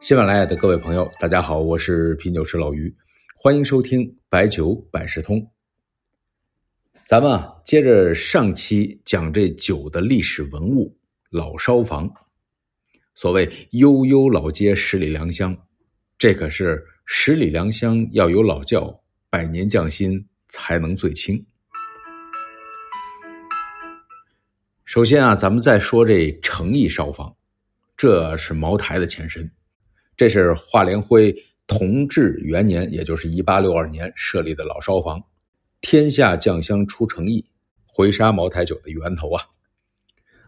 喜马拉雅的各位朋友，大家好，我是品酒师老于，欢迎收听白酒百事通。咱们啊，接着上期讲这酒的历史文物老烧房。所谓悠悠老街十里良乡，这可是十里良乡要有老窖，百年匠心才能最清。首先啊，咱们再说这诚意烧坊，这是茅台的前身。这是华联辉同治元年，也就是一八六二年设立的老烧房，天下酱香出诚意，回沙茅台酒的源头啊。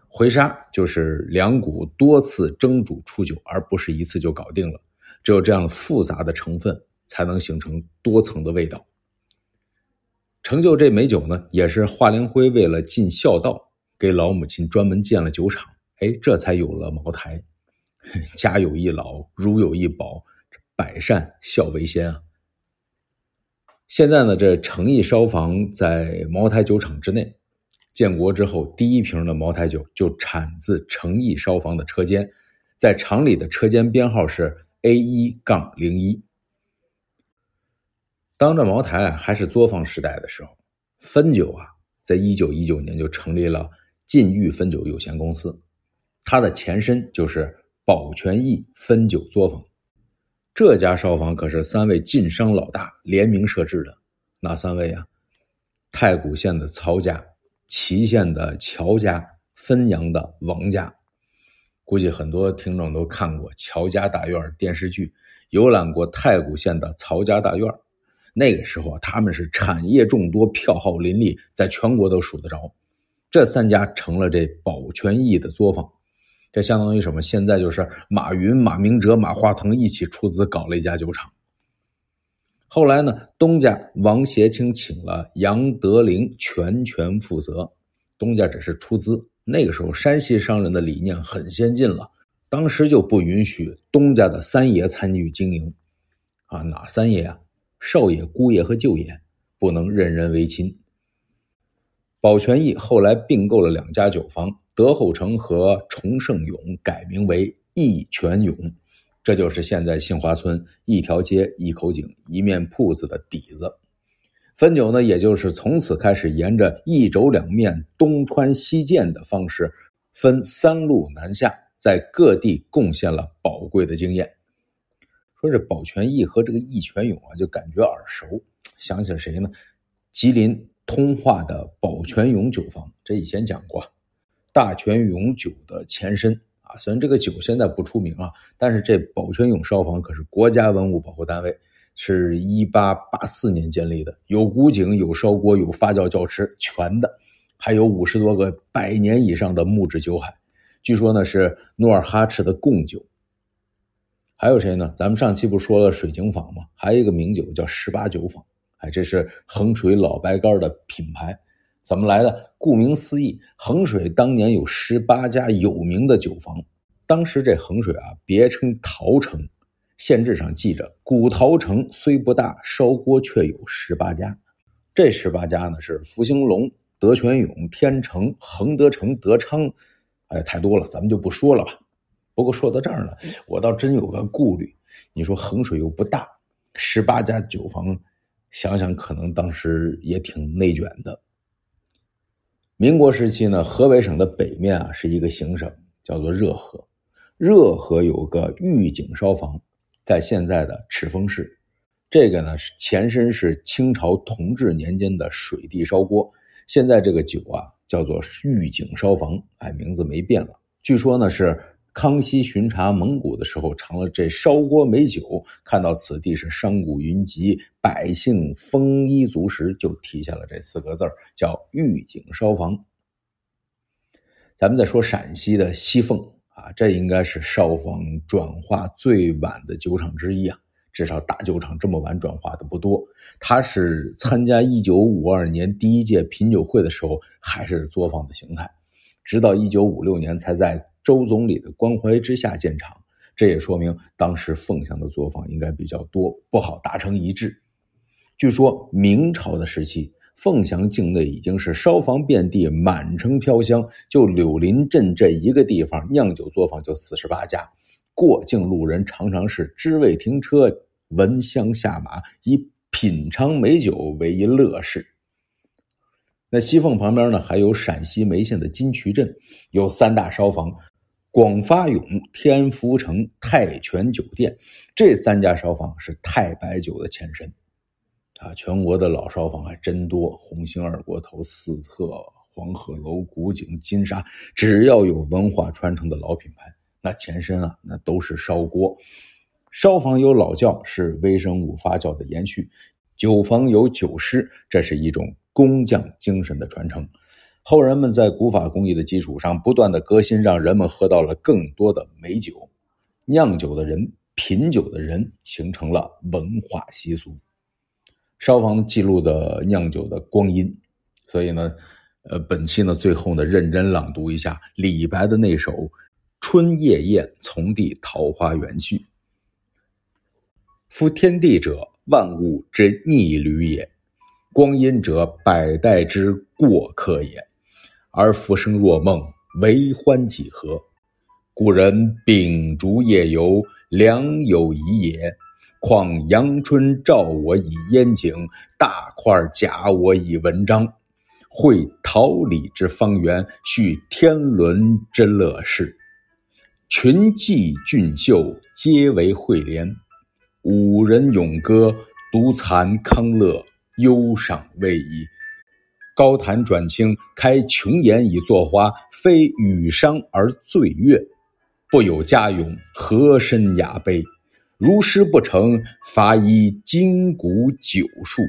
回沙就是两股多次蒸煮出酒，而不是一次就搞定了。只有这样复杂的成分，才能形成多层的味道。成就这美酒呢，也是华联辉为了尽孝道，给老母亲专门建了酒厂，哎，这才有了茅台。家有一老，如有一宝，百善孝为先啊！现在呢，这诚意烧坊在茅台酒厂之内，建国之后第一瓶的茅台酒就产自诚意烧坊的车间，在厂里的车间编号是 A 一杠零一。当这茅台还是作坊时代的时候，汾酒啊，在一九一九年就成立了晋裕汾酒有限公司，它的前身就是。保全义汾酒作坊，这家烧坊可是三位晋商老大联名设置的。哪三位啊？太谷县的曹家、祁县的乔家、汾阳的王家。估计很多听众都看过《乔家大院》电视剧，游览过太谷县的曹家大院。那个时候他们是产业众多，票号林立，在全国都数得着。这三家成了这保全义的作坊。这相当于什么？现在就是马云、马明哲、马化腾一起出资搞了一家酒厂。后来呢，东家王协清请了杨德龄全权负责，东家只是出资。那个时候，山西商人的理念很先进了，当时就不允许东家的三爷参与经营。啊，哪三爷啊？少爷、姑爷和舅爷不能任人唯亲。保全义后来并购了两家酒坊。德厚城和崇盛永改名为义全永，这就是现在杏花村一条街一口井一面铺子的底子。汾酒呢，也就是从此开始沿着一轴两面东穿西建的方式，分三路南下，在各地贡献了宝贵的经验。说这宝泉益和这个义全永啊，就感觉耳熟，想起了谁呢？吉林通化的宝泉永酒坊，这以前讲过。大泉永酒的前身啊，虽然这个酒现在不出名啊，但是这宝泉永烧坊可是国家文物保护单位，是一八八四年建立的，有古井、有烧锅、有发酵窖池，全的，还有五十多个百年以上的木质酒海，据说呢是努尔哈赤的贡酒。还有谁呢？咱们上期不说了水井坊吗？还有一个名酒叫十八酒坊，哎，这是衡水老白干的品牌。怎么来的？顾名思义，衡水当年有十八家有名的酒坊。当时这衡水啊，别称陶城，县志上记着，古陶城虽不大，烧锅却有十八家。这十八家呢，是福兴隆、德全永、天成、恒德成、德昌，哎，太多了，咱们就不说了吧。不过说到这儿呢，我倒真有个顾虑。你说衡水又不大，十八家酒坊，想想可能当时也挺内卷的。民国时期呢，河北省的北面啊是一个行省，叫做热河。热河有个御井烧坊，在现在的赤峰市。这个呢是前身是清朝同治年间的水地烧锅，现在这个酒啊叫做御井烧坊，哎，名字没变了。据说呢是。康熙巡查蒙古的时候，尝了这烧锅美酒，看到此地是商贾云集，百姓丰衣足食，就提下了这四个字叫“御景烧坊”。咱们再说陕西的西凤啊，这应该是烧坊转化最晚的酒厂之一啊，至少大酒厂这么晚转化的不多。它是参加一九五二年第一届品酒会的时候，还是作坊的形态，直到一九五六年才在。周总理的关怀之下建厂，这也说明当时凤翔的作坊应该比较多，不好达成一致。据说明朝的时期，凤翔境内已经是烧坊遍地，满城飘香。就柳林镇这一个地方，酿酒作坊就四十八家，过境路人常常是知味停车，闻香下马，以品尝美酒为一乐事。那西凤旁边呢，还有陕西眉县的金渠镇，有三大烧坊：广发永、天福城、泰泉酒店。这三家烧坊是太白酒的前身。啊，全国的老烧坊还真多，红星、二锅头、四特、黄鹤楼、古井、金沙，只要有文化传承的老品牌，那前身啊，那都是烧锅。烧坊有老窖，是微生物发酵的延续；酒坊有酒师，这是一种工匠精神的传承。后人们在古法工艺的基础上，不断的革新，让人们喝到了更多的美酒。酿酒的人、品酒的人，形成了文化习俗。烧坊记录的酿酒的光阴，所以呢，呃，本期呢最后呢认真朗读一下李白的那首《春夜宴从弟桃花源序》：夫天地者，万物之逆旅也；光阴者，百代之过客也。而浮生若梦，为欢几何？古人秉烛夜游，良有遗也。况阳春照我以烟景，大块假我以文章。会桃李之芳园，续天伦之乐事。群妓俊秀，皆为惠怜。五人咏歌，独惭康乐，忧赏未已。高谈转清，开琼筵以作花，非与商而醉月。不有佳咏，何身雅悲？如诗不成，罚依金谷酒数。